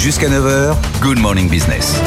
Jusqu'à 9h, Good Morning Business.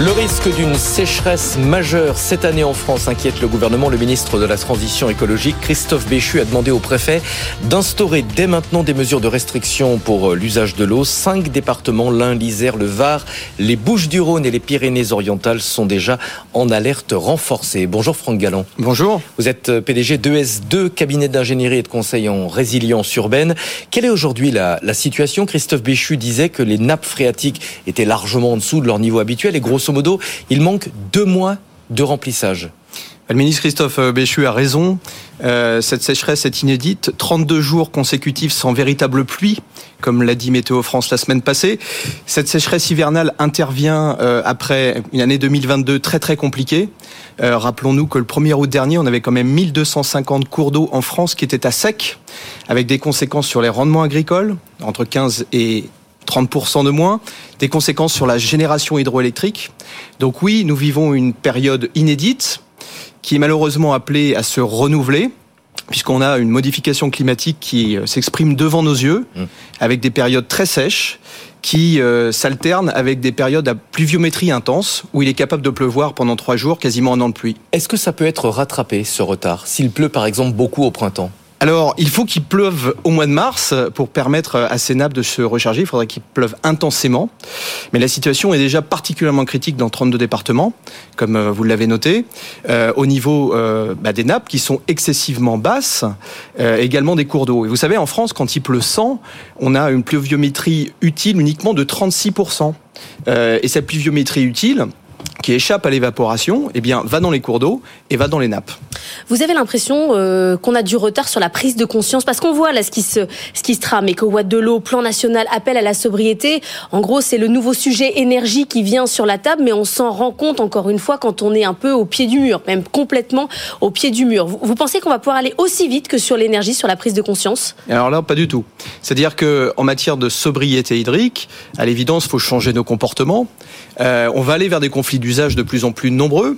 Le risque d'une sécheresse majeure cette année en France inquiète le gouvernement. Le ministre de la Transition écologique, Christophe Béchu, a demandé au préfet d'instaurer dès maintenant des mesures de restriction pour euh, l'usage de l'eau. Cinq départements, l'Ain, l'Isère, le Var, les Bouches-du-Rhône et les Pyrénées-Orientales sont déjà en alerte renforcée. Bonjour Franck Galland. Bonjour. Vous êtes euh, PDG d'ES2, cabinet d'ingénierie et de conseil en résilience urbaine. Quelle est aujourd'hui la, la situation? Christophe Béchu disait que les nappes phréatiques étaient largement en dessous de leur niveau habituel et grosso il manque deux mois de remplissage. Le ministre Christophe Béchu a raison. Euh, cette sécheresse est inédite. 32 jours consécutifs sans véritable pluie, comme l'a dit Météo France la semaine passée. Cette sécheresse hivernale intervient euh, après une année 2022 très très compliquée. Euh, Rappelons-nous que le 1er août dernier, on avait quand même 1250 cours d'eau en France qui étaient à sec, avec des conséquences sur les rendements agricoles, entre 15 et 30% de moins, des conséquences sur la génération hydroélectrique. Donc oui, nous vivons une période inédite qui est malheureusement appelée à se renouveler puisqu'on a une modification climatique qui s'exprime devant nos yeux, avec des périodes très sèches, qui euh, s'alternent avec des périodes à pluviométrie intense, où il est capable de pleuvoir pendant trois jours, quasiment un an de pluie. Est-ce que ça peut être rattrapé, ce retard, s'il pleut par exemple beaucoup au printemps? Alors, il faut qu'il pleuve au mois de mars pour permettre à ces nappes de se recharger. Il faudrait qu'il pleuve intensément. Mais la situation est déjà particulièrement critique dans 32 départements, comme vous l'avez noté, euh, au niveau euh, bah, des nappes qui sont excessivement basses, euh, également des cours d'eau. Et vous savez, en France, quand il pleut 100, on a une pluviométrie utile uniquement de 36%. et cette pluviométrie utile, qui échappe à l'évaporation, eh bien, va dans les cours d'eau et va dans les nappes. Vous avez l'impression euh, qu'on a du retard sur la prise de conscience? Parce qu'on voit là ce qui se ce qui se trame et qu'au Watt de l'eau, plan national, appel à la sobriété. En gros, c'est le nouveau sujet énergie qui vient sur la table, mais on s'en rend compte encore une fois quand on est un peu au pied du mur, même complètement au pied du mur. Vous, vous pensez qu'on va pouvoir aller aussi vite que sur l'énergie, sur la prise de conscience? Alors là, pas du tout. C'est-à-dire que en matière de sobriété hydrique, à l'évidence, faut changer nos comportements. Euh, on va aller vers des conflits d'usage de plus en plus nombreux.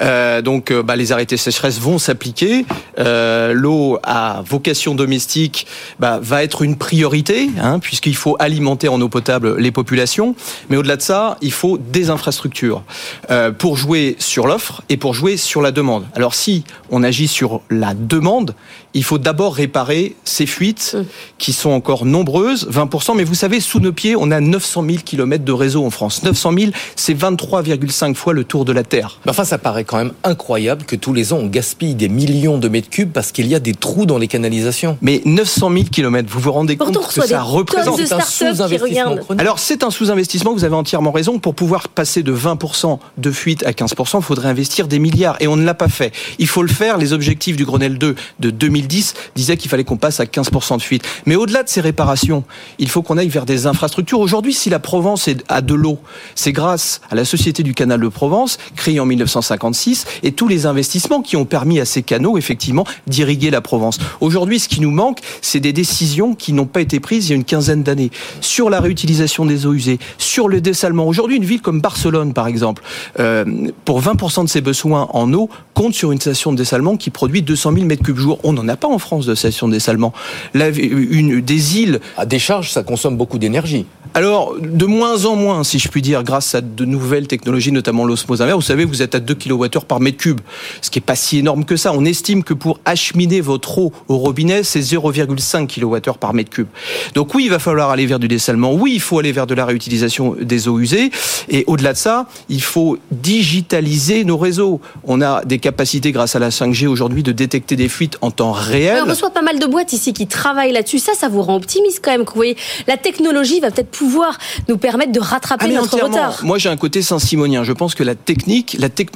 Euh, donc, euh, bah, les arrêtés sécheresse vont s'appliquer. Euh, L'eau à vocation domestique bah, va être une priorité, hein, puisqu'il faut alimenter en eau potable les populations. Mais au-delà de ça, il faut des infrastructures euh, pour jouer sur l'offre et pour jouer sur la demande. Alors, si on agit sur la demande, il faut d'abord réparer ces fuites qui sont encore nombreuses, 20%. Mais vous savez, sous nos pieds, on a 900 000 kilomètres de réseau en France. 900 000, c'est 23,5 fois le tour de la Terre. Enfin, ça paraît quand même incroyable que tous les ans on gaspille des millions de mètres cubes parce qu'il y a des trous dans les canalisations. Mais 900 000 kilomètres, vous vous rendez Pourtant, compte que ça représente un sous-investissement. Alors c'est un sous-investissement, vous avez entièrement raison. Pour pouvoir passer de 20% de fuite à 15%, il faudrait investir des milliards et on ne l'a pas fait. Il faut le faire. Les objectifs du Grenelle 2 de 2010 disaient qu'il fallait qu'on passe à 15% de fuite. Mais au-delà de ces réparations, il faut qu'on aille vers des infrastructures. Aujourd'hui, si la Provence a de l'eau, c'est grâce à la Société du Canal de Provence, créée en 1956, et tous les investissements qui ont permis à ces canaux, effectivement, d'irriguer la Provence. Aujourd'hui, ce qui nous manque, c'est des décisions qui n'ont pas été prises il y a une quinzaine d'années sur la réutilisation des eaux usées, sur le dessalement. Aujourd'hui, une ville comme Barcelone, par exemple, euh, pour 20% de ses besoins en eau, compte sur une station de dessalement qui produit 200 000 mètres cubes jour. On n'en a pas en France de station de dessalement. La- une, des îles À décharge, ça consomme beaucoup d'énergie. alors, de moins en moins, si je puis dire, grâce à de nouvelles technologies, notamment l'osmose inverse. Vous savez, vous êtes à 2 kWh par mètre cube, ce qui est pas si énorme que ça. On estime que pour acheminer votre eau au robinet, c'est 0,5 kWh par mètre cube. Donc oui, il va falloir aller vers du dessalement. Oui, il faut aller vers de la réutilisation des eaux usées. Et au-delà de ça, il faut digitaliser nos réseaux. On a des capacités, grâce à la 5G aujourd'hui, de détecter des fuites en temps réel. On reçoit pas mal de boîtes ici qui travaillent là-dessus. Ça, ça vous rend optimiste quand même. Vous voyez, la technologie va peut-être pouvoir nous permettre de rattraper Ah, notre retard. Moi, j'ai un côté saint-simonien. Je pense que la technique, la technologie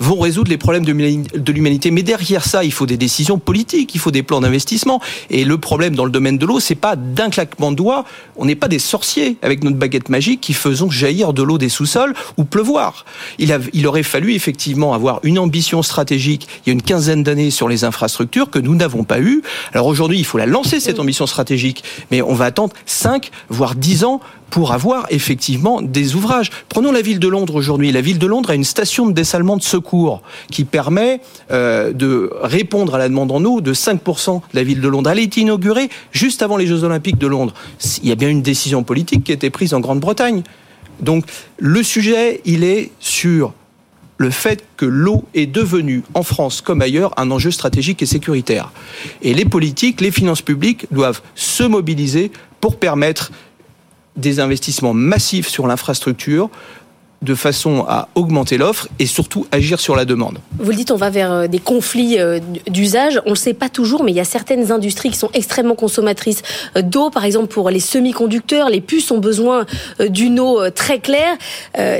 vont résoudre les problèmes de l'humanité. Mais derrière ça, il faut des décisions politiques, il faut des plans d'investissement. Et le problème dans le domaine de l'eau, c'est pas d'un claquement de doigts. On n'est pas des sorciers avec notre baguette magique qui faisons jaillir de l'eau des sous-sols ou pleuvoir. Il aurait fallu effectivement avoir une ambition stratégique il y a une quinzaine d'années sur les infrastructures que nous n'avons pas eu. Alors aujourd'hui, il faut la lancer cette ambition stratégique, mais on va attendre 5 voire 10 ans pour avoir effectivement des ouvrages. Prenons la ville de Londres aujourd'hui. La ville de Londres a une station de dessalement de secours qui permet euh, de répondre à la demande en eau de 5% de la ville de Londres. Elle a été inaugurée juste avant les Jeux Olympiques de Londres. Il y a bien une décision politique qui a été prise en Grande-Bretagne. Donc le sujet, il est sur le fait que l'eau est devenue, en France comme ailleurs, un enjeu stratégique et sécuritaire. Et les politiques, les finances publiques doivent se mobiliser pour permettre des investissements massifs sur l'infrastructure, de façon à augmenter l'offre et surtout agir sur la demande. Vous le dites, on va vers euh, des conflits euh, d'usage. On ne le sait pas toujours, mais il y a certaines industries qui sont extrêmement consommatrices euh, d'eau. Par exemple, pour les semi-conducteurs, les puces ont besoin d'une eau très claire.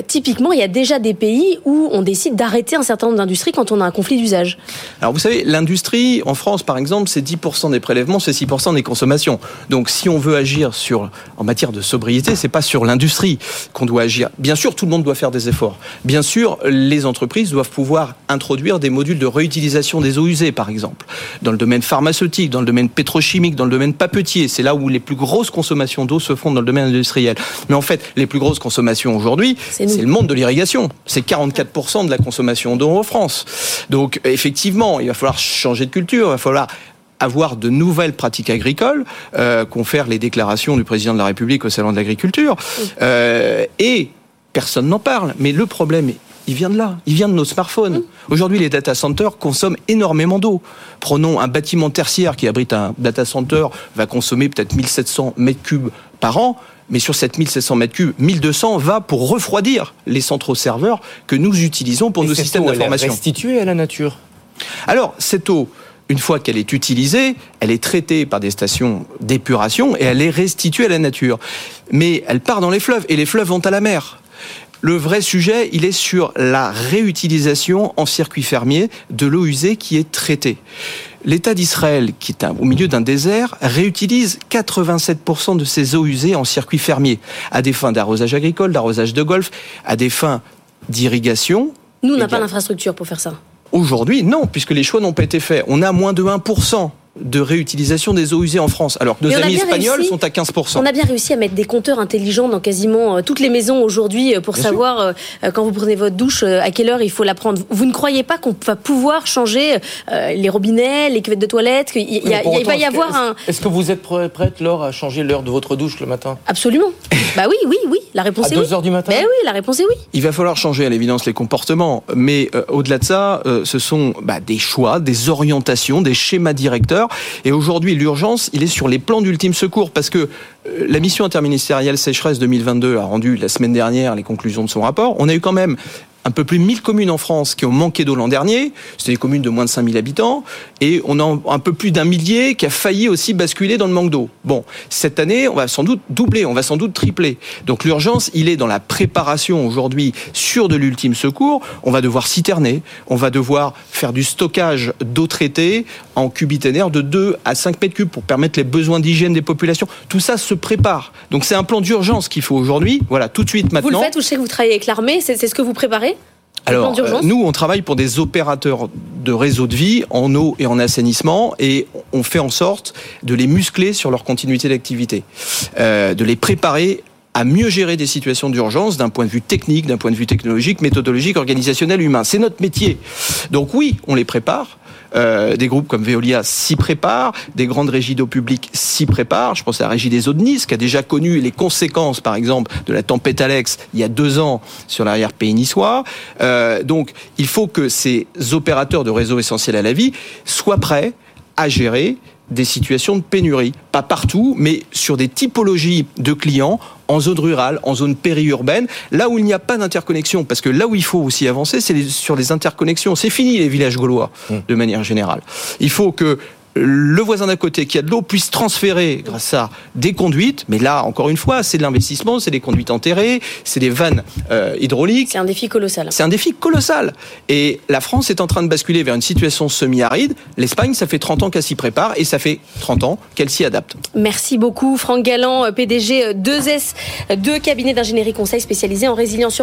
typiquement, il y a déjà des pays où on décide d'arrêter un certain nombre d'industries quand on a un conflit d'usage. Alors vous savez, l'industrie, en France par exemple, c'est 10% des prélèvements, c'est 6% des consommations. Donc si on veut agir sur, en matière de sobriété, c'est pas sur l'industrie qu'on doit agir. Bien sûr, tout le monde doit faire des efforts. Bien sûr, les entreprises doivent pouvoir introduire des modules de réutilisation des eaux usées, par exemple. Dans le domaine pharmaceutique, dans le domaine pétrochimique, dans le domaine papetier, c'est là où les plus grosses consommations d'eau se font dans le domaine industriel. Mais en fait, les plus grosses consommations aujourd'hui, c'est le monde de l'irrigation. C'est 44% de la consommation d'eau en France. Donc, effectivement, il va falloir changer de culture, il va falloir avoir de nouvelles pratiques agricoles, euh, confère les déclarations du président de la République au Salon de l'agriculture, euh, et personne n'en parle. Mais le problème, il vient de là, il vient de nos smartphones. Mmh. Aujourd'hui, les data centers consomment énormément d'eau. Prenons un bâtiment tertiaire qui abrite un data center, va consommer peut-être 1700 mètres cubes par an. Mais sur cette 1700 mètres cubes, 1200 va pour refroidir les centraux serveurs que nous utilisons pour nos systèmes d'information. restituée à la nature. Alors, cette eau, une fois qu'elle est utilisée, elle est traitée par des stations d'épuration et elle est restituée à la nature. Mais elle part dans les fleuves et les fleuves vont à la mer. Le vrai sujet, il est sur la réutilisation en circuit fermier de l'eau usée qui est traitée. L'État d'Israël, qui est au milieu d'un désert, réutilise 87% de ses eaux usées en circuit fermier, à des fins d'arrosage agricole, d'arrosage de golf, à des fins d'irrigation. Nous, on n'a pas l'infrastructure pour faire ça. Aujourd'hui, non, puisque les choix n'ont pas été faits. On a moins de 1% de réutilisation des eaux usées en France, alors que nos amis espagnols sont à 15%. On a bien réussi à mettre des compteurs intelligents dans quasiment euh, toutes les maisons aujourd'hui euh, pour savoir euh, quand vous prenez votre douche à quelle heure il faut la prendre. Vous ne croyez pas qu'on va pouvoir changer les robinets, les cuvettes de toilette Il, va y avoir un. Est-ce que vous êtes prête, Laure, à changer l'heure de votre douche le matin? Absolument. bah oui, oui, oui. La réponse est 2 oui. heures du matin? Ben oui, la réponse est oui. Il va falloir changer à l'évidence les comportements, mais au-delà de ça, ce sont bah, des choix, des orientations, des schémas directeurs. Et aujourd'hui, l'urgence, il est sur les plans d'ultime secours parce que euh, la mission interministérielle sécheresse 2022 a rendu la semaine dernière les conclusions de son rapport. On a eu quand même un peu plus de 1000 communes en France qui ont manqué d'eau l'an dernier. C'était des communes de moins de 5000 habitants. Et on a un peu plus d'un millier qui a failli aussi basculer dans le manque d'eau. Bon, cette année, on va sans doute doubler, on va sans doute tripler. Donc l'urgence, il est dans la préparation aujourd'hui sur de l'ultime secours. On va devoir citerner, on va devoir faire du stockage d'eau traitée en cubiténaire de 2 à 5 mètres cubes pour permettre les besoins d'hygiène des populations. Tout ça se prépare. Donc c'est un plan d'urgence qu'il faut aujourd'hui. Voilà, tout de suite maintenant. Vous le faites, vous savez que vous travaillez avec l'armée, c'est ce que vous préparez alors, euh, nous, on travaille pour des opérateurs de réseau de vie en eau et en assainissement et on fait en sorte de les muscler sur leur continuité d'activité, euh, de les préparer à mieux gérer des situations d'urgence d'un point de vue technique, d'un point de vue technologique, méthodologique, organisationnel, humain. C'est notre métier. Donc oui, on les prépare. Euh, des groupes comme Veolia s'y préparent, des grandes régies d'eau publique s'y préparent. Je pense à la régie des eaux de Nice, qui a déjà connu les conséquences, par exemple, de la tempête Alex il y a deux ans sur l'arrière-pays niçois. Euh, donc, il faut que ces opérateurs de réseaux essentiels à la vie soient prêts à gérer des situations de pénurie. Pas partout, mais sur des typologies de clients en zone rurale, en zone périurbaine, là où il n'y a pas d'interconnexion. Parce que là où il faut aussi avancer, c'est sur les interconnexions. C'est fini les villages gaulois, mmh. de manière générale. Il faut que le voisin d'à côté qui a de l'eau puisse transférer grâce à des conduites. Mais là, encore une fois, c'est de l'investissement, c'est des conduites enterrées, c'est des vannes euh, hydrauliques. C'est un défi colossal. C'est un défi colossal. Et la France est en train de basculer vers une situation semi-aride. L'Espagne, ça fait 30 ans qu'elle s'y prépare et ça fait 30 ans qu'elle s'y adapte. Merci beaucoup, Franck Galland, PDG 2S, deux cabinets d'ingénierie conseil spécialisés en résilience urbaine.